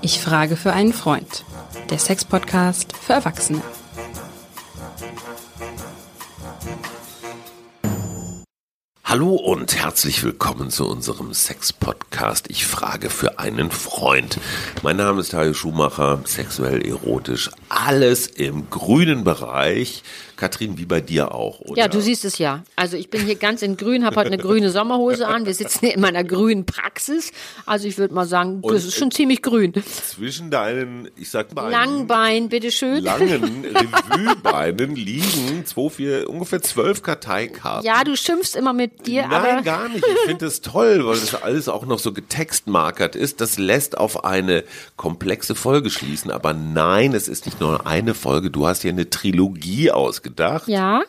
Ich frage für einen Freund. Der Sex-Podcast für Erwachsene. Hallo und herzlich willkommen zu unserem Sex-Podcast. Ich frage für einen Freund. Mein Name ist Tayo Schumacher, sexuell erotisch, alles im grünen Bereich. Katrin, wie bei dir auch, oder? Ja, du siehst es ja. Also ich bin hier ganz in grün, habe heute eine grüne Sommerhose an. Wir sitzen hier in meiner grünen Praxis. Also ich würde mal sagen, Und das ist schon ziemlich grün. Zwischen deinen, ich sag mal, Langbein, bitteschön. langen Revuebeinen liegen zwei, vier, ungefähr zwölf Karteikarten. Ja, du schimpfst immer mit dir, Nein, aber gar nicht. Ich finde es toll, weil das alles auch noch so getextmarkert ist. Das lässt auf eine komplexe Folge schließen. Aber nein, es ist nicht nur eine Folge. Du hast hier eine Trilogie ausgedacht. Ja,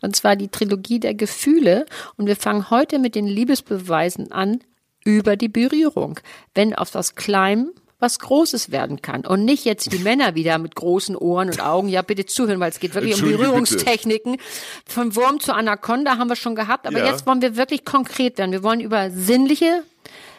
und zwar die Trilogie der Gefühle. Und wir fangen heute mit den Liebesbeweisen an über die Berührung. Wenn aus was Kleinem was Großes werden kann. Und nicht jetzt die Männer wieder mit großen Ohren und Augen. Ja, bitte zuhören, weil es geht wirklich um Berührungstechniken. Von Wurm zu Anaconda haben wir schon gehabt. Aber Ja. jetzt wollen wir wirklich konkret werden. Wir wollen über sinnliche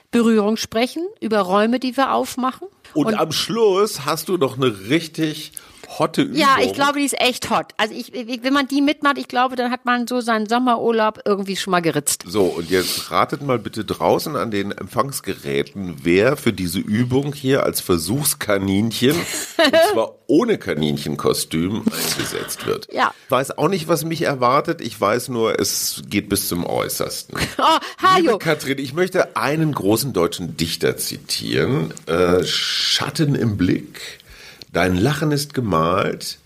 Berührung sprechen, über Räume, die wir aufmachen. Und, am Schluss hast du noch eine richtig hotte Übung. Ja, ich glaube, die ist echt hot. Also ich, wenn man die mitmacht, ich glaube, dann hat man so seinen Sommerurlaub irgendwie schon mal geritzt. So, und jetzt ratet mal bitte draußen an den Empfangsgeräten, wer für diese Übung hier als Versuchskaninchen, und zwar ohne Kaninchenkostüm, eingesetzt wird. Ja. Ich weiß auch nicht, was mich erwartet. Ich weiß nur, es geht bis zum Äußersten. Oh, Hajo. Liebe Katrin, ich möchte einen großen deutschen Dichter zitieren. Äh, Schatten im Blick, dein Lachen ist gemalt,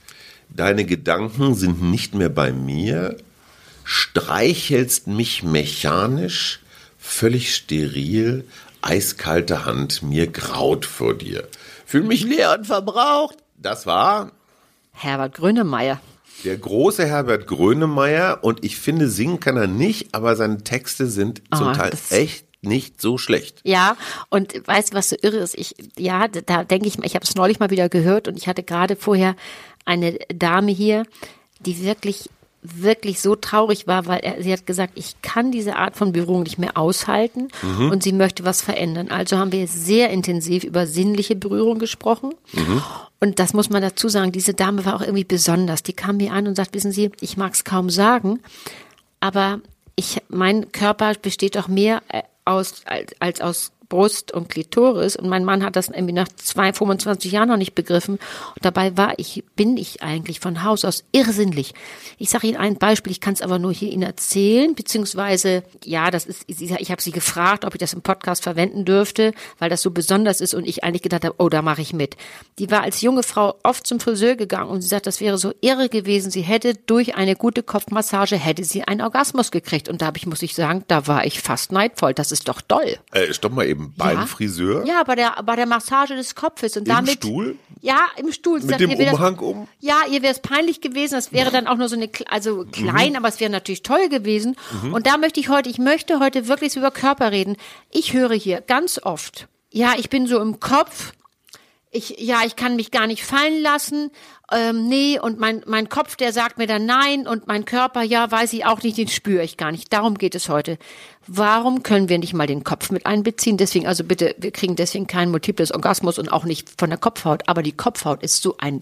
deine Gedanken sind nicht mehr bei mir, streichelst mich mechanisch, völlig steril, eiskalte Hand, mir graut vor dir. Fühl mich leer und verbraucht. Das war Herbert Grönemeyer. der große Herbert Grönemeyer und ich finde, singen kann er nicht, aber seine Texte sind zum Ah, Teil echt nicht so schlecht. Ja, und weißt du, was so irre ist? Ich, ja, da- denke ich, mal, ich habe es neulich mal wieder gehört und ich hatte gerade vorher eine Dame hier, die wirklich wirklich so traurig war, weil er, sie hat gesagt, ich kann diese Art von Berührung nicht mehr aushalten und sie möchte was verändern. Also haben wir sehr intensiv über sinnliche Berührung gesprochen. Und das muss man dazu sagen, diese Dame war auch irgendwie besonders. Die kam mir an und sagt, wissen Sie, ich mag es kaum sagen, aber ich, mein Körper besteht auch mehr äh, aus, als, als aus Brust und Klitoris und mein Mann hat das irgendwie nach zwei, 25 Jahren noch nicht begriffen und dabei war ich, bin ich eigentlich von Haus aus irrsinnlich. Ich sage Ihnen ein Beispiel, ich kann es aber nur hier Ihnen erzählen, beziehungsweise, ja, das ist, ich habe sie gefragt, ob ich das im Podcast verwenden dürfte, weil das so besonders ist und ich eigentlich gedacht habe, oh, da mache ich mit. Die war als junge Frau oft zum Friseur gegangen und sie sagt, das wäre so irre gewesen, sie hätte durch eine gute Kopfmassage, hätte sie einen Orgasmus gekriegt und da habe ich, muss ich sagen, da war ich fast neidvoll, das ist doch toll. Äh, stopp mal eben, beim Ja. Friseur? Ja, bei der, bei der Massage des Kopfes und Im damit. Stuhl? Ja, im Stuhl. Mit sagt, dem ihr wär das- Umhang um? Ja, ihr wäre es peinlich gewesen. Das wäre dann auch nur so eine, also klein, Mhm. aber es wäre natürlich toll gewesen. Und da möchte ich heute, ich möchte heute wirklich so über Körper reden. Ich höre hier ganz oft, ja, ich bin so im Kopf. Ich, ja, ich kann mich gar nicht fallen lassen. Ähm, nee, und mein, mein Kopf, der sagt mir dann nein und mein Körper, ja, weiß ich auch nicht, den spüre ich gar nicht. Darum geht es heute. Warum können wir nicht mal den Kopf mit einbeziehen? Deswegen, also bitte, wir kriegen deswegen keinen multiples Orgasmus und auch nicht von der Kopfhaut. Aber die Kopfhaut ist so ein,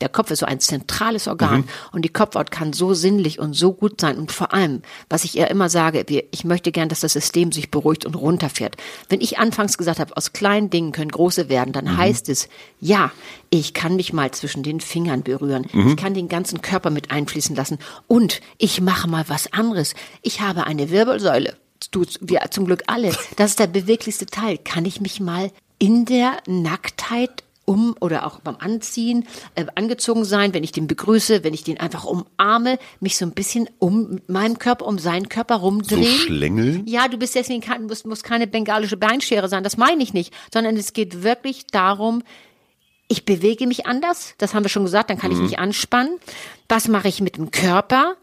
der Kopf ist so ein zentrales Organ und die Kopfhaut kann so sinnlich und so gut sein. Und vor allem, was ich ihr immer sage, ich möchte gern, dass das System sich beruhigt und runterfährt. Wenn ich anfangs gesagt habe, aus kleinen Dingen können große werden, dann heißt es, ja, ich kann mich mal zwischen den Fingern berühren. Ich kann den ganzen Körper mit einfließen lassen. Und ich mache mal was anderes. Ich habe eine Wirbelsäule. Du, wir zum Glück alle. Das ist der beweglichste Teil. Kann ich mich mal in der Nacktheit um oder auch beim Anziehen äh, angezogen sein, wenn ich den begrüße, wenn ich den einfach umarme, mich so ein bisschen um mit meinem Körper, um seinen Körper So rumdrehen. schlängeln? Ja, du bist deswegen kein, muss, muss keine bengalische Beinschere sein, das meine ich nicht, sondern es geht wirklich darum, ich bewege mich anders, das haben wir schon gesagt, dann kann ich mich anspannen. Was mache ich mit dem Körper?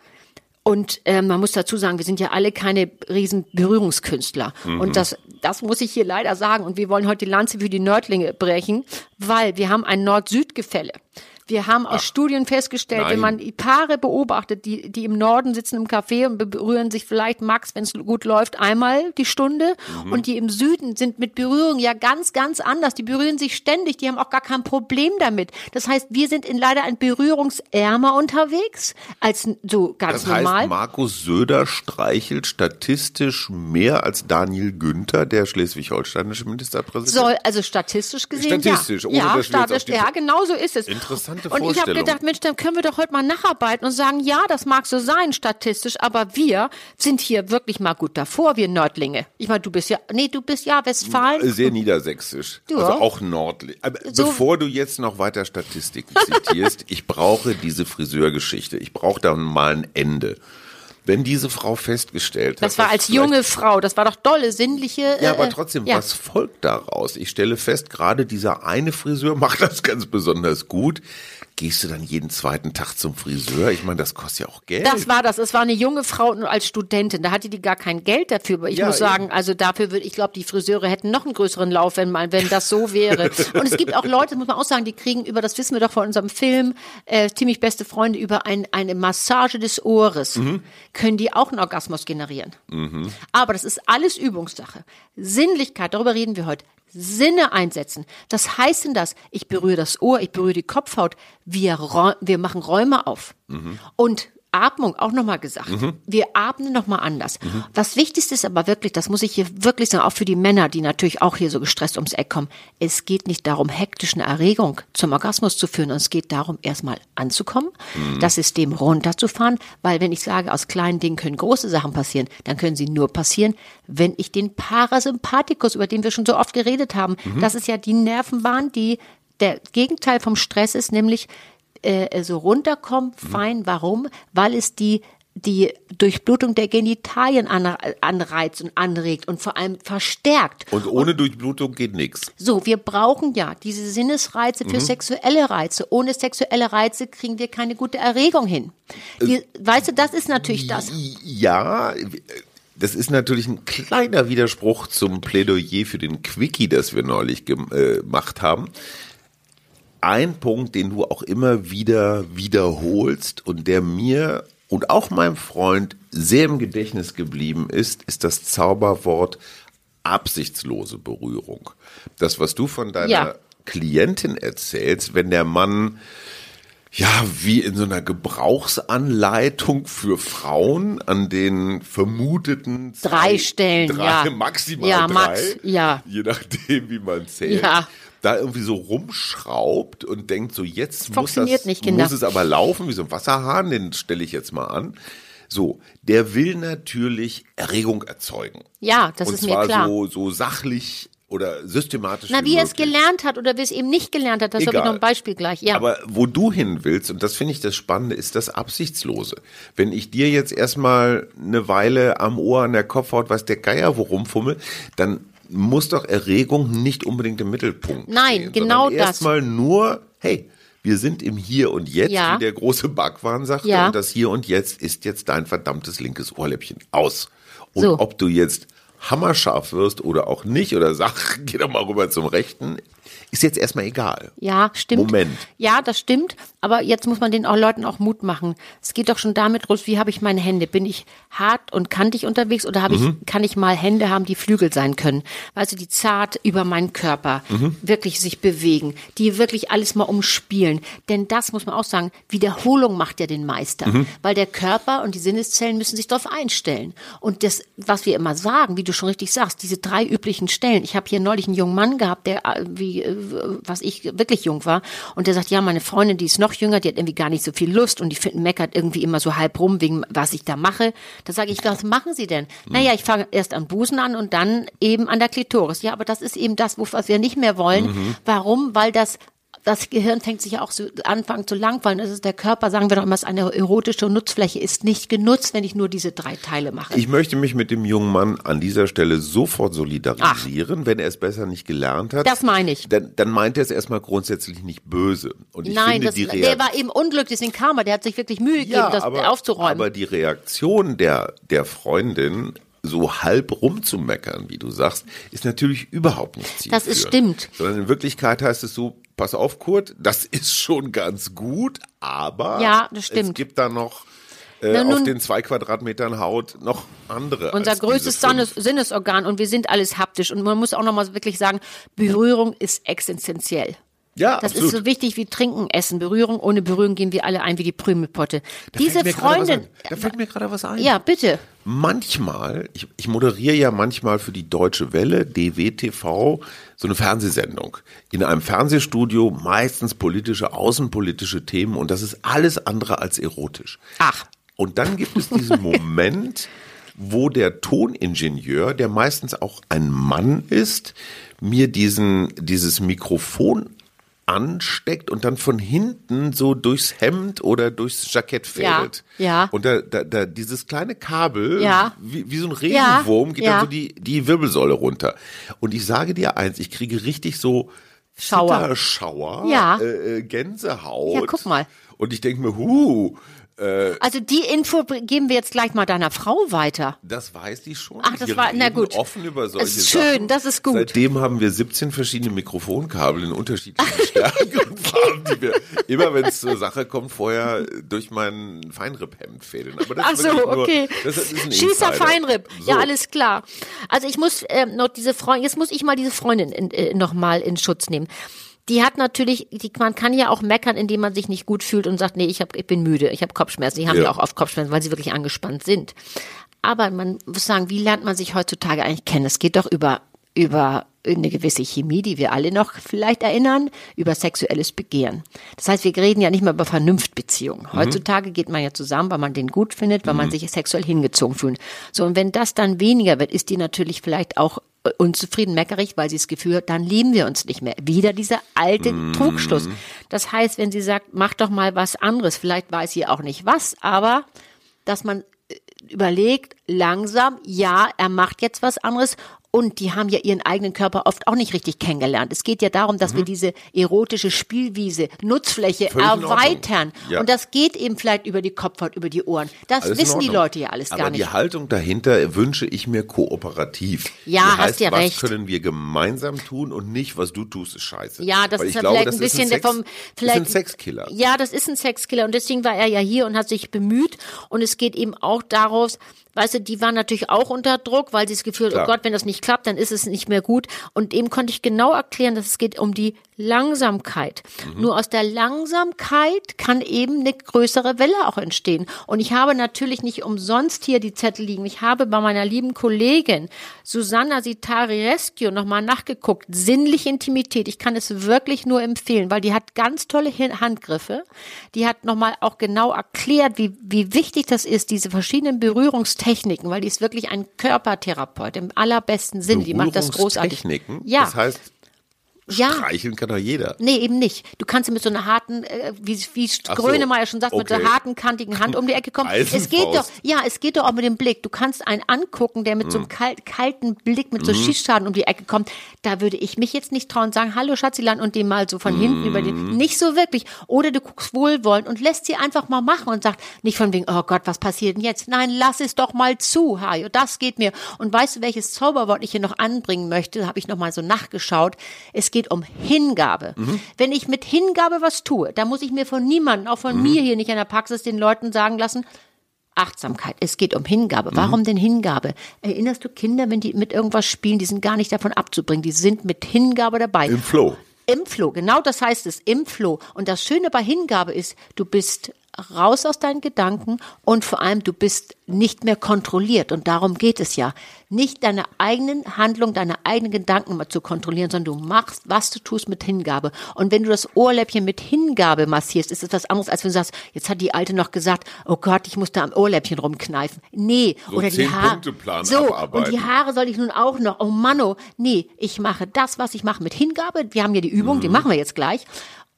Und ähm, man muss dazu sagen, wir sind ja alle keine riesen Berührungskünstler. Und das, das muss ich hier leider sagen. Und wir wollen heute die Lanze für die Nördlinge brechen, weil wir haben ein Nord-Süd-Gefälle. Wir haben aus Studien festgestellt, Nein. wenn man Paare beobachtet, die, die im Norden sitzen im Café und berühren sich vielleicht Max, wenn es gut läuft, einmal die Stunde. Mhm. Und die im Süden sind mit Berührung ja ganz, ganz anders. Die berühren sich ständig, die haben auch gar kein Problem damit. Das heißt, wir sind in leider ein berührungsärmer unterwegs als so ganz Das heißt, normal. Markus Söder streichelt statistisch mehr als Daniel Günther, der schleswig-holsteinische Ministerpräsident. Soll, also statistisch gesehen, Statistisch, ja. ohne ja, dass die- ja, genau so ist es. Interessante Und ich habe gedacht, Mensch, dann können wir doch heute mal nacharbeiten und sagen, ja, das mag so sein, statistisch, aber wir sind hier wirklich mal gut davor, wir Nördlinge. Ich meine, du bist ja, nee, du bist ja Westfalen. Sehr niedersächsisch. Ja. Also auch nordlich. Aber So- bevor du jetzt noch weiter Statistiken zitierst, ich brauche diese Friseurgeschichte. Ich brauche da mal ein Ende. Wenn diese Frau festgestellt hat. Das war als junge Frau, das war doch dolle, sinnliche. Ja, aber äh, trotzdem, ja. was folgt daraus? Ich stelle fest, gerade dieser eine Friseur macht das ganz besonders gut. Gehst du dann jeden zweiten Tag zum Friseur? Ich meine, das kostet ja auch Geld. Das war das. Es war eine junge Frau nur als Studentin. Da hatte die gar kein Geld dafür. Aber ich Ja, muss sagen, also dafür würde ich glaube, die Friseure hätten noch einen größeren Lauf, wenn man, wenn das so wäre. Und es gibt auch Leute, muss man auch sagen, die kriegen über, das wissen wir doch von unserem Film, äh, ziemlich beste Freunde über ein, eine Massage des Ohres. Mhm. Können die auch einen Orgasmus generieren? Aber das ist alles Übungssache. Sinnlichkeit, darüber reden wir heute. Sinne einsetzen. Das heißt denn das, ich berühre das Ohr, ich berühre die Kopfhaut, wir, wir machen Räume auf. Und Atmung, auch nochmal gesagt. Wir atmen nochmal anders. Das Wichtigste ist aber wirklich, das muss ich hier wirklich sagen, auch für die Männer, die natürlich auch hier so gestresst ums Eck kommen. Es geht nicht darum, hektisch eine Erregung zum Orgasmus zu führen. Und es geht darum, erstmal anzukommen, das System runterzufahren, weil wenn ich sage, aus kleinen Dingen können große Sachen passieren, dann können sie nur passieren, wenn ich den Parasympathikus, über den wir schon so oft geredet haben, das ist ja die Nervenbahn, die der Gegenteil vom Stress ist, nämlich äh, so runterkommen, fein. Warum? Weil es die die Durchblutung der Genitalien an, anreizt und anregt und vor allem verstärkt. Und ohne Durchblutung geht nichts. So, wir brauchen ja diese Sinnesreize für sexuelle Reize. Ohne sexuelle Reize kriegen wir keine gute Erregung hin. Die, weißt du, das ist natürlich das. Ja, das ist natürlich ein kleiner Widerspruch zum Plädoyer für den Quickie, das wir neulich äh, gemacht haben. Ein Punkt, den du auch immer wieder wiederholst und der mir und auch meinem Freund sehr im Gedächtnis geblieben ist, ist das Zauberwort absichtslose Berührung. Das, was du von deiner Ja. Klientin erzählst, wenn der Mann ja, wie in so einer Gebrauchsanleitung für Frauen an den vermuteten Drei Stellen, drei, ja. maximal Ja, drei, Max, ja. je nachdem, wie man zählt, Ja. Da irgendwie so rumschraubt und denkt so, jetzt muss, Funktioniert das, nicht, Kinder. muss es aber laufen, wie so ein Wasserhahn, den stelle ich jetzt mal an. So, der will natürlich Erregung erzeugen. Ja, das und ist mir klar. so, so sachlich oder systematisch Na, wie wie er es gelernt hat oder wie es eben nicht gelernt hat, das habe ich noch ein Beispiel gleich. Ja. Aber wo du hin willst, und das finde ich das Spannende, ist das Absichtslose. Wenn ich dir jetzt erstmal eine Weile am Ohr, an der Kopfhaut, was der Geier wo rumfummel, dann muss doch Erregung nicht unbedingt im Mittelpunkt Nein, stehen, genau das. Erstmal nur, hey, wir sind im Hier und Jetzt, Ja. wie der große Backwahn sagte, Ja. und das Hier und Jetzt ist jetzt dein verdammtes linkes Ohrläppchen aus. Und So. ob du jetzt hammerscharf wirst oder auch nicht, oder sag, geh doch mal rüber zum Rechten, ist jetzt erstmal egal. Ja, stimmt. Moment. Ja, das stimmt. Aber jetzt muss man den auch Leuten auch Mut machen. Es geht doch schon damit los, wie habe ich meine Hände? Bin ich hart und kantig unterwegs oder habe Mhm. ich, kann ich mal Hände haben, die Flügel sein können? Weißt du, die zart über meinen Körper Mhm. wirklich sich bewegen, die wirklich alles mal umspielen. Denn das muss man auch sagen, Wiederholung macht ja den Meister. Mhm. Weil der Körper und die Sinneszellen müssen sich darauf einstellen. Und das, was wir immer sagen, wie du schon richtig sagst, diese drei üblichen Stellen. Ich habe hier neulich einen jungen Mann gehabt, der, äh, wie, äh, was ich wirklich jung war, und der sagt, ja, meine Freundin, die ist noch jünger, die hat irgendwie gar nicht so viel Lust und die finden, meckert irgendwie immer so halb rum, wegen was ich da mache. Da sage ich, was machen Sie denn? Naja, ich fange erst am Busen an und dann eben an der Klitoris. Ja, aber das ist eben das, was wir nicht mehr wollen. Warum? Weil das das Gehirn fängt sich ja auch so anfangen zu langweilen. Das ist der Körper, sagen wir doch immer, ist eine erotische Nutzfläche, ist nicht genutzt, wenn ich nur diese drei Teile mache. Ich möchte mich mit dem jungen Mann an dieser Stelle sofort solidarisieren, wenn er es besser nicht gelernt hat. Das meine ich. Dann, dann meint er es erstmal grundsätzlich nicht böse. Und ich Nein, finde das, die der war eben unglücklich, kam er, der hat sich wirklich Mühe gegeben, ja, das aber, aufzuräumen. aber die Reaktion der, der Freundin, so halb rumzumeckern, wie du sagst, ist natürlich überhaupt nicht zielführend. Das ist stimmt. Sondern in Wirklichkeit heißt es so, pass auf, Kurt, das ist schon ganz gut, aber Ja, es gibt da noch äh, Na, auf den zwei Quadratmetern Haut noch andere. Unser größtes. Sinnes Sinnesorgan und wir sind alles haptisch. Und man muss auch nochmal wirklich sagen, Berührung ist existenziell. Ja, Das absolut. ist so wichtig wie Trinken, Essen, Berührung. Ohne Berührung gehen wir alle ein wie die Prümelpotte. Diese Freundin. Da fällt mir gerade was ein. Ja, bitte. Manchmal, ich, ich moderiere ja manchmal für die Deutsche Welle, DWTV, so eine Fernsehsendung. In einem Fernsehstudio, meistens politische, außenpolitische Themen und das ist alles andere als erotisch. Ach. Und dann gibt es diesen Moment, wo der Toningenieur, der meistens auch ein Mann ist, mir diesen, dieses Mikrofon ansteckt und dann von hinten so durchs Hemd oder durchs Jackett Ja, fädelt. ja. Und da, da, da dieses kleine Kabel, Ja. wie, wie so ein Ja, Regenwurm, geht ja. dann so die, die Wirbelsäule runter. Und ich sage dir eins, ich kriege richtig so Schauer. Zitterschauer, Ja. äh, äh, Gänsehaut. Ja, guck mal. Und ich denke mir, huh, Also die Info geben wir jetzt gleich mal deiner Frau weiter. Das weiß die schon. Ach, das Wir war- na gut. offen über solche ist schön, Sachen. das ist gut. Seitdem haben wir 17 verschiedene Mikrofonkabel in unterschiedlichen Stärken und Farben, die wir immer, wenn es zur Sache kommt, vorher durch mein Feinripphemd fädeln. Aber das Ach so, nur, okay. Das ist ein Schießer. Feinripp. So. Ja, alles klar. Also ich muss ähm, noch diese Freundin, jetzt muss ich mal diese Freundin in, äh, noch mal in Schutz nehmen. Die hat natürlich, die, man kann ja auch meckern, indem man sich nicht gut fühlt und sagt, nee, ich, hab, ich bin müde, ich habe Kopfschmerzen. Die haben ja. Ja. auch oft Kopfschmerzen, weil sie wirklich angespannt sind. Aber man muss sagen, wie lernt man sich heutzutage eigentlich kennen? Es geht doch über, über eine gewisse Chemie, die wir alle noch vielleicht erinnern, über sexuelles Begehren. Das heißt, wir reden ja nicht mehr über Vernunftbeziehungen. Heutzutage geht man ja zusammen, weil man den gut findet, weil man sich sexuell hingezogen fühlt. So, und wenn das dann weniger wird, ist die natürlich vielleicht auch unzufrieden, meckerig, weil sie das Gefühl hat, dann lieben wir uns nicht mehr. Wieder dieser alte Trugschluss. Das heißt, wenn sie sagt, mach doch mal was anderes, vielleicht weiß sie auch nicht was, aber dass man äh, überlegt, langsam, ja, er macht jetzt was anderes. Und die haben ja ihren eigenen Körper oft auch nicht richtig kennengelernt. Es geht ja darum, dass wir diese erotische Spielwiese, Nutzfläche Mhm. Völlig erweitern. Ja. Und das geht eben vielleicht über die Kopfhaut, über die Ohren. Das Alles wissen die. Leute ja alles Aber gar die nicht. Haltung dahinter wünsche ich mir kooperativ. Ja, Die hast heißt, ja was recht. können wir gemeinsam tun und nicht, was du tust, ist scheiße. Ja, das Weil ist ja glaube, vielleicht ein bisschen der Sex, vom vielleicht ist ein Sexkiller. Ja, das ist ein Sexkiller und deswegen war er ja hier und hat sich bemüht und es geht eben auch daraus, weißt du, die waren natürlich auch unter Druck, weil sie das Gefühl, Klar. oh Gott, wenn das nicht klappt, dann ist es nicht mehr gut und eben konnte ich genau erklären, dass es geht um die Langsamkeit. Mhm. Nur aus der Langsamkeit kann eben eine größere Welle auch entstehen und ich habe natürlich nicht umsonst hier die Zettel liegen. Ich habe bei meiner lieben Kollegin Susanna Sitari-Rescue nochmal nachgeguckt. Sinnliche Intimität. Ich kann es wirklich nur empfehlen, weil die hat ganz tolle Handgriffe. Die hat nochmal auch genau erklärt, wie, wie wichtig das ist, diese verschiedenen Berührungstechniken, weil die ist wirklich ein Körpertherapeut im allerbesten Sinne. Die macht das großartig. Berührungstechniken? Ja. Das heißt, Ja. streicheln kann doch jeder. Nee, eben nicht. Du kannst mit so einer harten, äh, wie, wie Ach so, Grönemeyer schon sagt, mit so okay. einer harten, kantigen Hand um die Ecke kommen. Es geht doch, ja, es geht doch auch mit dem Blick. Du kannst einen angucken, der mit so Mhm. einem kalt, kalten Blick, mit so Schießschaden um die Ecke kommt. Da würde ich mich jetzt nicht trauen, sagen, hallo Schatziland und dem mal so von hinten über Mhm. den, nicht so wirklich. Oder du guckst wohlwollend und lässt sie einfach mal machen und sagt, nicht von wegen, oh Gott, was passiert denn jetzt? Nein, lass es doch mal zu, Hajo, das geht mir. Und weißt du, welches Zauberwort ich hier noch anbringen möchte? Da habe ich noch mal so nachgeschaut. Es geht um Hingabe. Wenn ich mit Hingabe was tue, dann muss ich mir von niemandem, auch von mir hier nicht in der Praxis, den Leuten sagen lassen, Achtsamkeit. Es geht um Hingabe. Warum denn Hingabe? Erinnerst du Kinder, wenn die mit irgendwas spielen, die sind gar nicht davon abzubringen. Die sind mit Hingabe dabei. Im Flow. Im Flow, genau das heißt es, im Flow. Und das Schöne bei Hingabe ist, du bist raus aus deinen Gedanken und vor allem du bist nicht mehr kontrolliert. Und darum geht es ja. Nicht deine eigenen Handlungen, deine eigenen Gedanken mal zu kontrollieren, sondern du machst, was du tust mit Hingabe. Und wenn du das Ohrläppchen mit Hingabe massierst, ist es was anderes, als wenn du sagst, jetzt hat die Alte noch gesagt, oh Gott, ich muss da am Ohrläppchen rumkneifen. Nee, So oder die Haare. So, und abarbeiten. die Haare soll ich nun auch noch. Oh Manno, nee, ich mache das, was ich mache mit Hingabe. Wir haben ja die Übung, die machen wir jetzt gleich.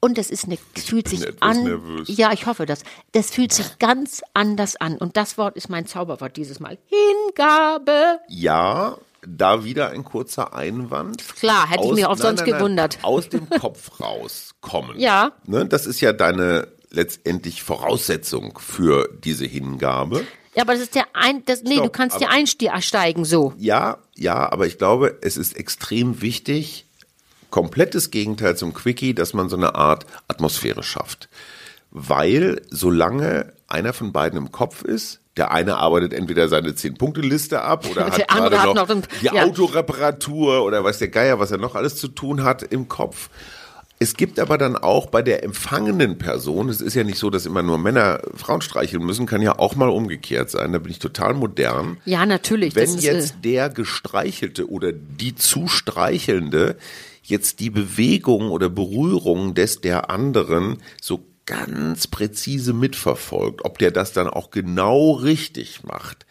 Und das ist eine, es fühlt sich an. nervös. Ja, ich hoffe das. Das fühlt sich ganz anders an. Und das Wort ist mein Zauberwort dieses Mal. Hingabe. Ja, da wieder ein kurzer Einwand. Klar, hätte ich mich auch sonst gewundert. Aus dem Kopf rauskommen. Ja. Ne, das ist ja deine letztendlich Voraussetzung für diese Hingabe. Ja, aber das ist der ein, das, nee, du Stopp, kannst dir aber- einsteigen so. Ja, ja, aber ich glaube, es ist extrem wichtig, komplettes Gegenteil zum Quickie, dass man so eine Art Atmosphäre schafft. Weil solange einer von beiden im Kopf ist, der eine arbeitet entweder seine Zehn-Punkte-Liste ab oder Der hat andere gerade noch, noch ein- die ja. Autoreparatur oder weiß der Geier, was er noch alles zu tun hat im Kopf. Es gibt aber dann auch bei der empfangenen Person, es ist ja nicht so, dass immer nur Männer Frauen streicheln müssen, kann ja auch mal umgekehrt sein, da bin ich total modern. Ja, natürlich. Wenn ist, jetzt äh, der Gestreichelte oder die zu Streichelnde jetzt die Bewegung oder Berührung des der anderen so ganz präzise mitverfolgt, ob der das dann auch genau richtig macht,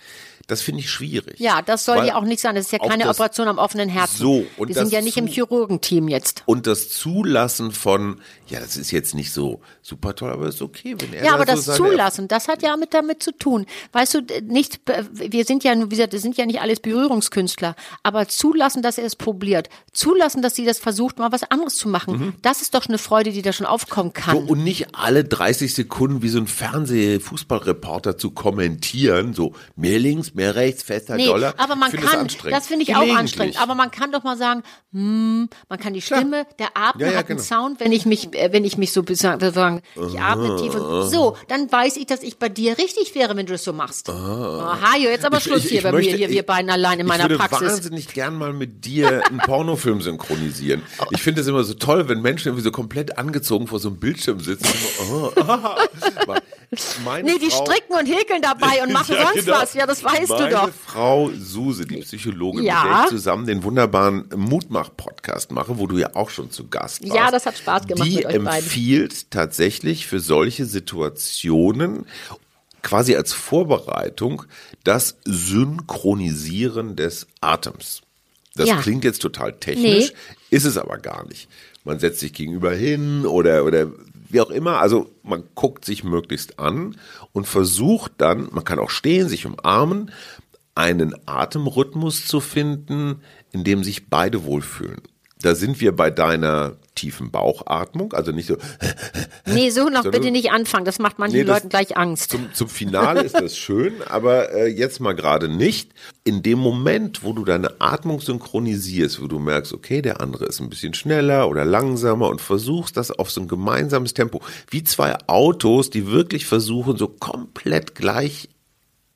das finde ich schwierig. ja, das soll ja auch nicht sein. Das ist ja keine Operation am offenen Herzen. So, und Wir sind ja nicht im Chirurgenteam jetzt. Und das Zulassen von, ja, das ist jetzt nicht so super toll, aber ist okay, wenn er Ja, aber so das seine Zulassen, das hat ja mit damit zu tun. Weißt du, nicht, wir sind ja, wie gesagt, wir sind ja nicht alles Berührungskünstler, aber zulassen, dass er es probiert, zulassen, dass sie das versucht, mal was anderes zu machen, das ist doch eine Freude, die da schon aufkommen So, kann. und nicht alle 30 Sekunden wie so ein Fernseh-Fußballreporter zu kommentieren, so mehr links, mehr rechts, fester, Nee, doller. aber man Ich kann, das finde ich auch anstrengend, aber man kann doch mal sagen, hm, man kann die Stimme, der Atmen Ja, ja, hat einen genau. Sound, wenn ich mich, äh, wenn ich mich so sagen, ich atme tief und so, dann weiß ich, dass ich bei dir richtig wäre, wenn du es so machst. Aha, jo, jetzt aber Schluss hier bei möchte- mir, hier wir beiden allein in meiner ich würde Praxis. wahnsinnig gern mal mit dir einen Pornofilm synchronisieren. Ich finde es immer so toll, wenn Menschen irgendwie so komplett angezogen vor so einem Bildschirm sitzen. und oh, ah. Meine Nee, die Frau- stricken und häkeln dabei und machen Ja, sonst genau. was. Ja, das weißt Meine du doch. Frau Suse, die Psychologin, Ja. mit der ich zusammen den wunderbaren Mutmach-Podcast mache, wo du ja auch schon zu Gast warst. Ja, das hat Spaß gemacht die mit euch beiden. empfiehlt tatsächlich für solche Situationen quasi als Vorbereitung das Synchronisieren des Atems. Das Ja. klingt jetzt total technisch, ist es aber gar nicht. Man setzt sich gegenüber hin oder, oder wie auch immer. Also man guckt sich möglichst an und versucht dann, man kann auch stehen, sich umarmen, einen Atemrhythmus zu finden, in dem sich beide wohlfühlen. Da sind wir bei deiner tiefen Bauchatmung, also nicht so, Nee, so noch bitte nicht anfangen. Das macht manchen Nee, das- Leuten gleich Angst. zum, zum Finale ist das schön, aber äh, jetzt mal gerade nicht. In dem Moment, wo du deine Atmung synchronisierst, wo du merkst, okay, der andere ist ein bisschen schneller oder langsamer und versuchst das auf so ein gemeinsames Tempo, wie zwei Autos, die wirklich versuchen, so komplett gleich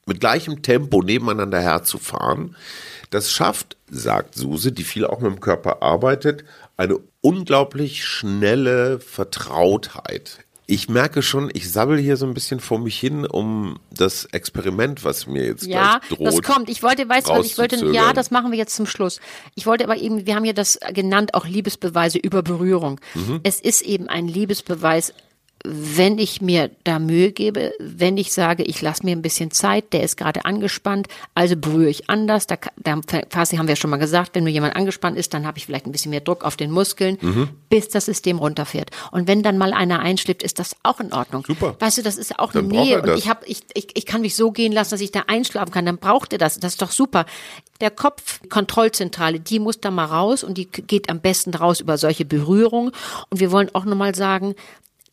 mit gleichem Tempo nebeneinander herzufahren. Das schafft, sagt Suse, die viel auch mit dem Körper arbeitet, eine unglaublich schnelle Vertrautheit. Ich merke schon, ich sabbel hier so ein bisschen vor mich hin, um das Experiment, was mir jetzt Ja, gleich droht. das kommt. Ich wollte, weißt du, was, ich wollte, ja, das machen wir jetzt zum Schluss. Ich wollte aber eben, wir haben ja das genannt, auch Liebesbeweise über Berührung. Mhm. Es ist eben ein Liebesbeweis, wenn ich mir da Mühe gebe, wenn ich sage, ich lasse mir ein bisschen Zeit, der ist gerade angespannt, also berühre ich anders. Da, da quasi haben wir schon mal gesagt, wenn nur jemand angespannt ist, dann habe ich vielleicht ein bisschen mehr Druck auf den Muskeln, Mhm. bis das System runterfährt. Und wenn dann mal einer einschläft, ist das auch in Ordnung. Super. Weißt du, das ist auch Dann eine Nähe. Und ich habe, ich, ich, ich kann mich so gehen lassen, dass ich da einschlafen kann. Dann braucht er das. Das ist doch super. Der Kopfkontrollzentrale, die muss da mal raus und die geht am besten raus über solche Berührungen. Und wir wollen auch nochmal sagen,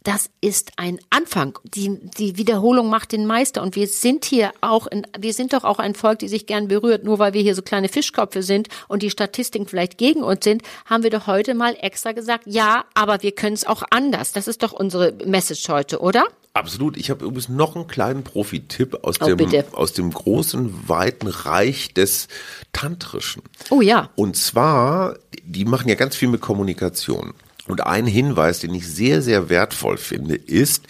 das ist ein Anfang. Die, die Wiederholung macht den Meister. Und wir sind hier auch, in, wir sind doch auch ein Volk, die sich gern berührt. Nur weil wir hier so kleine Fischköpfe sind und die Statistiken vielleicht gegen uns sind, haben wir doch heute mal extra gesagt, ja, aber wir können es auch anders. Das ist doch unsere Message heute, oder? Absolut. Ich habe übrigens noch einen kleinen Profi-Tipp aus, Oh, dem, bitte. aus dem großen, weiten Reich des Tantrischen. Oh ja. Und zwar, die machen ja ganz viel mit Kommunikation. Und ein Hinweis, den ich sehr, sehr wertvoll finde, ist,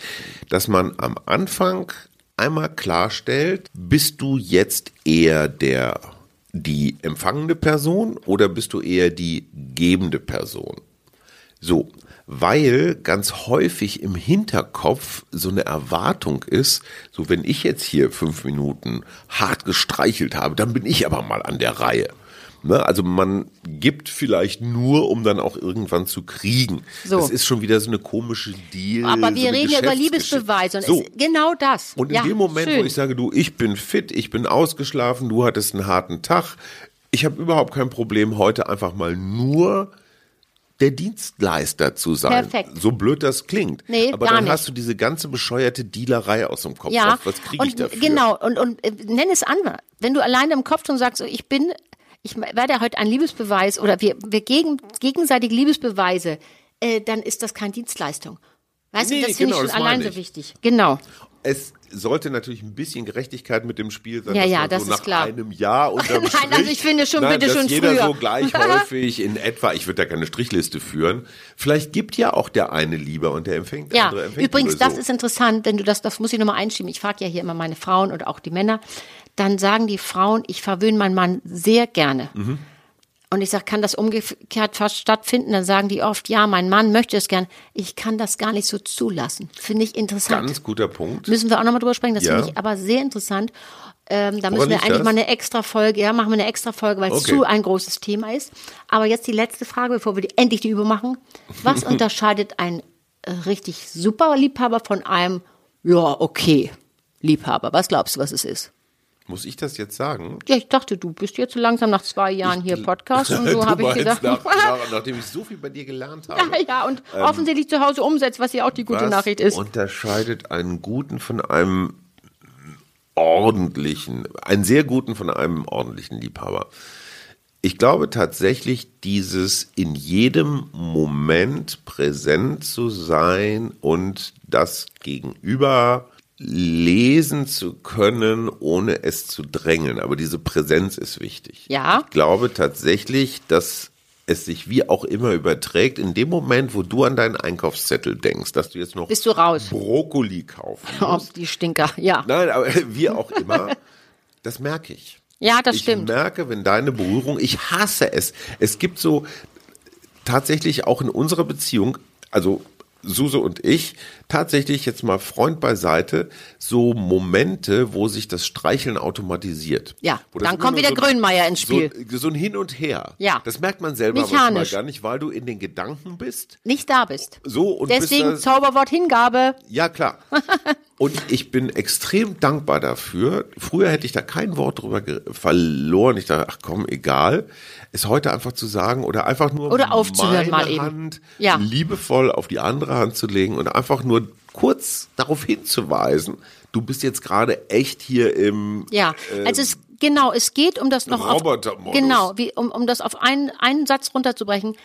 dass man am Anfang einmal klarstellt, bist du jetzt eher der, die empfangende Person oder bist du eher die gebende Person? So, weil ganz häufig im Hinterkopf so eine Erwartung ist, so wenn ich jetzt hier fünf Minuten hart gestreichelt habe, dann bin ich aber mal an der Reihe. Ne? Also man gibt vielleicht nur, um dann auch irgendwann zu kriegen. So. Das ist schon wieder so eine komische Deal. Aber so wir eine reden ja über. Liebesbeweise und So. genau das. Und in ja, dem Moment, schön. wo ich sage, du, ich bin fit, ich bin ausgeschlafen, du hattest einen harten Tag, ich habe überhaupt kein Problem, heute einfach mal nur der Dienstleister zu sein. Perfekt. So blöd das klingt. Nee, Aber dann nicht. hast du diese ganze bescheuerte Dealerei aus dem Kopf. ja, Was, kriege ich dafür? genau und und äh, nenn es an, wenn du alleine im Kopf schon sagst, so, ich bin ich werde heute einen Liebesbeweis oder wir, wir gegen, gegenseitig Liebesbeweise, äh, dann ist das keine Dienstleistung. Weißt Nee, du, das finde genau, ich das schon allein meine so ich. wichtig. Genau. Es sollte natürlich ein bisschen Gerechtigkeit mit dem Spiel sein. Ja, dass ja, man das so ist nach klar. einem Jahr unterm Nein, Strich, also ich finde schon, Nein, bitte dass schon jeder früher. so gleich häufig in etwa, ich würde da keine Strichliste führen. Vielleicht gibt ja auch der eine lieber und der empfängt, der Ja, andere empfängt übrigens, das so. ist interessant, wenn du das, das muss ich nochmal einschieben. Ich frage ja hier immer meine Frauen und auch die Männer. Dann sagen die Frauen, ich verwöhne meinen Mann sehr gerne. Mhm. Und ich sage, kann das umgekehrt fast stattfinden? Dann sagen die oft, ja, mein Mann möchte es gern. Ich kann das gar nicht so zulassen. Finde ich interessant. Ganz guter Punkt. Müssen wir auch nochmal drüber sprechen. Das Ja. finde ich aber sehr interessant. Ähm, da müssen wir eigentlich das? mal eine extra Folge, ja, machen wir eine extra Folge, weil es Okay. zu ein großes Thema ist. Aber jetzt die letzte Frage, bevor wir die, endlich die Übung machen. Was unterscheidet ein äh, richtig super Liebhaber von einem, ja, okay, Liebhaber? Was glaubst du, was es ist? Muss ich das jetzt sagen? Ja, ich dachte, du bist jetzt so langsam nach zwei Jahren hier Podcast und so habe ich gedacht. Nach, nach, nachdem ich so viel bei dir gelernt habe. ja, ja, und offensichtlich zu Hause umsetzt, was ja auch die gute Nachricht ist. unterscheidet einen guten von einem ordentlichen, einen sehr guten von einem ordentlichen Liebhaber? Ich glaube tatsächlich, dieses in jedem Moment präsent zu sein und das Gegenüber lesen zu können, ohne es zu drängen. Aber diese Präsenz ist wichtig. Ja. Ich glaube tatsächlich, dass es sich wie auch immer überträgt, in dem Moment, wo du an deinen Einkaufszettel denkst, dass du jetzt noch Bist du raus? Brokkoli kaufen Oh, musst. die Stinker, ja. Nein, aber wie auch immer, das merke ich. Ja, das ich stimmt. merke, wenn deine Berührung, ich hasse es. Es gibt so tatsächlich auch in unserer Beziehung, also Suse und ich, tatsächlich jetzt mal Freund beiseite, so Momente, wo sich das Streicheln automatisiert. Ja, das dann kommt wieder so, Grünmeier ins Spiel. So, so ein Hin und Her. Ja. Das merkt man selber manchmal Mechanisch. gar nicht, weil du in den Gedanken bist. Nicht da bist. So und Deswegen bist da, Zauberwort Hingabe. ja, klar. Und ich bin extrem dankbar dafür. Früher hätte ich da kein Wort drüber verloren. Ich dachte, ach komm, egal. Es heute einfach zu sagen oder einfach nur Oder aufzuhören meine mal eben. Hand Ja. liebevoll auf die andere Hand zu legen und einfach nur kurz darauf hinzuweisen, du bist jetzt gerade echt hier im Ja, also es genau, es geht um das noch auf, genau, wie, um, um das auf einen, einen Satz runterzubrechen.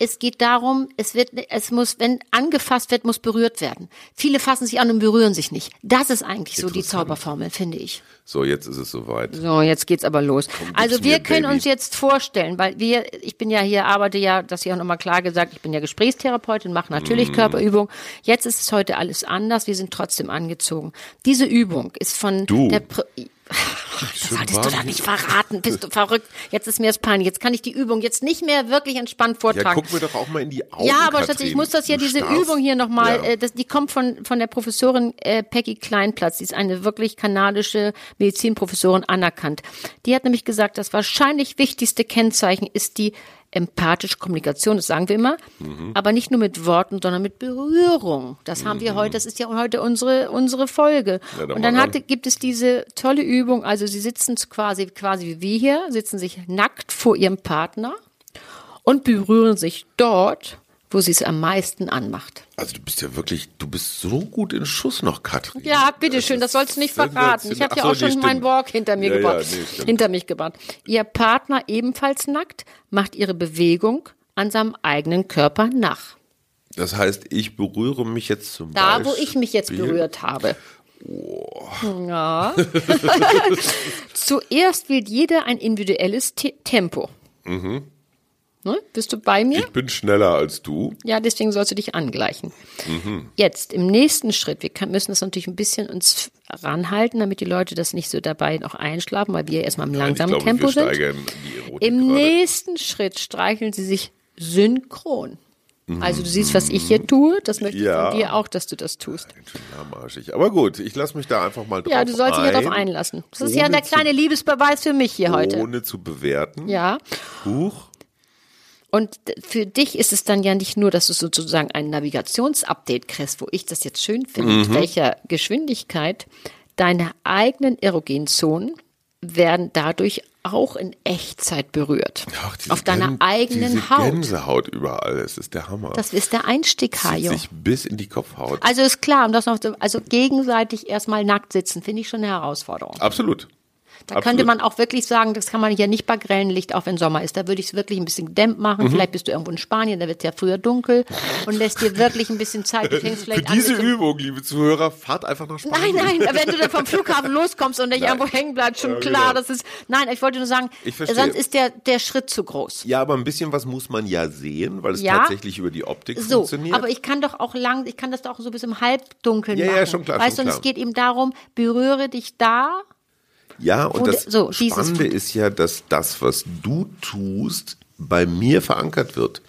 Es geht darum, es wird, es muss, wenn angefasst wird, muss berührt werden. Viele fassen sich an und berühren sich nicht. Das ist eigentlich so die. Zauberformel, finde ich. So, jetzt ist es soweit. So, jetzt geht's aber los. Also gib's wir mir, können Baby. uns jetzt vorstellen, weil wir, ich bin ja hier, arbeite ja, das hier auch nochmal klar gesagt, ich bin ja Gesprächstherapeutin, mache natürlich Mhm. Körperübung. Jetzt ist es heute alles anders, wir sind trotzdem angezogen. Diese Übung ist von Du. der Pr das solltest du doch hier. nicht verraten, bist du verrückt. Jetzt ist mir das peinlich. Jetzt kann ich die Übung jetzt nicht mehr wirklich entspannt Ja, vortragen. guck mir doch auch mal in die Augen. Ja, aber Katrin. Ich muss das ja, diese starrst. Übung hier nochmal, Ja. äh, das, die kommt von, von der Professorin äh, Peggy Kleinplatz, die ist eine wirklich kanadische Medizinprofessorin anerkannt. Die hat nämlich gesagt, das wahrscheinlich wichtigste Kennzeichen ist die empathische Kommunikation, das sagen wir immer, Mhm. aber nicht nur mit Worten, sondern mit Berührung. Das haben wir heute, das ist ja heute unsere, unsere Folge. Ja, dann Und dann hatte, gibt es diese tolle Übung, also sie sitzen quasi, quasi wie wir hier, sitzen sich nackt vor ihrem Partner und berühren sich dort, wo sie es am meisten anmacht. Also du bist ja wirklich, du bist so gut in Schuss noch, Katrin. Ja, bitteschön, das sollst du nicht verraten. Ich habe ja auch schon nee, meinen. Walk hinter mir Ja, ja, gebracht. nee, stimmt. hinter mich gebracht. Ihr Partner ebenfalls nackt, macht ihre Bewegung an seinem eigenen Körper nach. Das heißt, ich berühre mich jetzt zum Da, Beispiel. wo ich mich jetzt berührt habe. Ja. Zuerst wählt jeder ein individuelles Te Tempo. Ne? Bist du bei mir? Mhm. Ich bin schneller als du. Ja, deswegen sollst du dich angleichen. Mhm. Jetzt im nächsten Schritt, wir müssen das natürlich ein bisschen uns ranhalten, damit die Leute das nicht so dabei noch einschlafen, weil wir erstmal im langsamen ich glaube, Tempo sind. Im gerade. nächsten Schritt streicheln sie sich synchron. Also du siehst, was ich hier tue, das möchte Ja. ich von dir auch, dass du das tust. Lahmarschig. Aber gut, ich lasse mich da einfach mal drauf Ja, du sollst dich ein, ja darauf einlassen. Das ist ja der kleine Liebesbeweis für mich hier zu, heute. Ohne zu bewerten. Ja. Huch. Und für dich ist es dann ja nicht nur, dass du sozusagen ein Navigationsupdate kriegst, wo ich das jetzt schön finde, Mhm. mit welcher Geschwindigkeit deine eigenen Erogenzonen werden dadurch auch in Echtzeit berührt. Ach, auf deiner Gän- eigenen diese Haut. Gänsehaut überall, es ist der Hammer. Das ist der Einstieg, Hajo. sich bis in die Kopfhaut. Also ist klar, um das noch zu, also gegenseitig erstmal nackt sitzen, finde ich schon eine Herausforderung. Absolut. Da Absolut. könnte man auch wirklich sagen, das kann man hier nicht bei grellem Licht, auch wenn Sommer ist. Da würde ich es wirklich ein bisschen gedämmt machen. Mhm. Vielleicht bist du irgendwo in Spanien, da wird es ja früher dunkel und lässt dir wirklich ein bisschen Zeit. Du fängst Für vielleicht an diese so Übung, liebe Zuhörer, fahrt einfach nach Nein, Spanien. nein, wenn du dann vom Flughafen loskommst und nicht irgendwo hängen bleibst, schon Ja, klar, genau. das ist, nein, ich wollte nur sagen, sonst ist der, der Schritt zu groß. Ja, aber ein bisschen was muss man ja sehen, weil es Ja. tatsächlich über die Optik So, funktioniert. aber ich kann doch auch lang, ich kann das doch auch so ein bisschen im Halbdunkeln Ja, ja, machen. schon klar, Weißt du, und es geht eben darum, berühre dich da. Ja, und das so, Spannende ist ja, dass das, was du tust, bei mir verankert wird.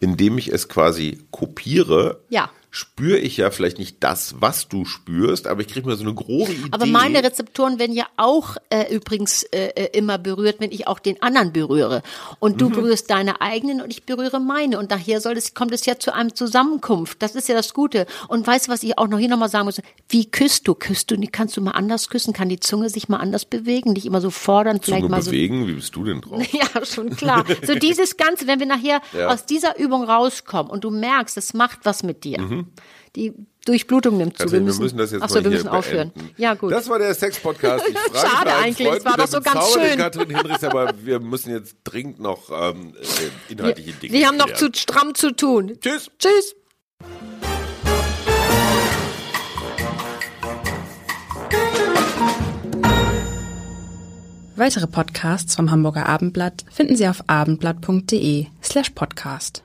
Indem ich es quasi kopiere, Ja. Spüre ich ja vielleicht nicht das, was du spürst, aber ich kriege mir so eine grobe Idee. Aber meine Rezeptoren werden ja auch äh, übrigens äh, äh, immer berührt, wenn ich auch den anderen berühre. Und Mhm. du berührst deine eigenen und ich berühre meine. Und daher soll es, kommt es ja zu einem Zusammenkunft. Das ist ja das Gute. Und weißt du, was ich auch noch hier nochmal sagen muss? Wie küsst du? Küsst du? Kannst du mal anders küssen? Kann die Zunge sich mal anders bewegen? Nicht immer so fordern, vielleicht Zunge mal so. bewegen, wie bist du denn drauf? Ja, schon klar. So dieses Ganze, wenn wir nachher Ja. aus dieser Übung rauskommen und du merkst, es macht was mit dir. Die Durchblutung nimmt zu. Katrin, wir müssen das jetzt Achso, mal wir hier müssen aufhören. beenden. Ja, gut. Das war der Sex-Podcast. Schade eigentlich, es war doch so ganz schön. Katrin Hinrichs, aber wir müssen jetzt dringend noch ähm, äh, inhaltliche Dinge wir haben noch zu stramm zu tun. Tschüss. Tschüss. Weitere Podcasts vom Hamburger Abendblatt finden Sie auf abendblatt.de slash podcast.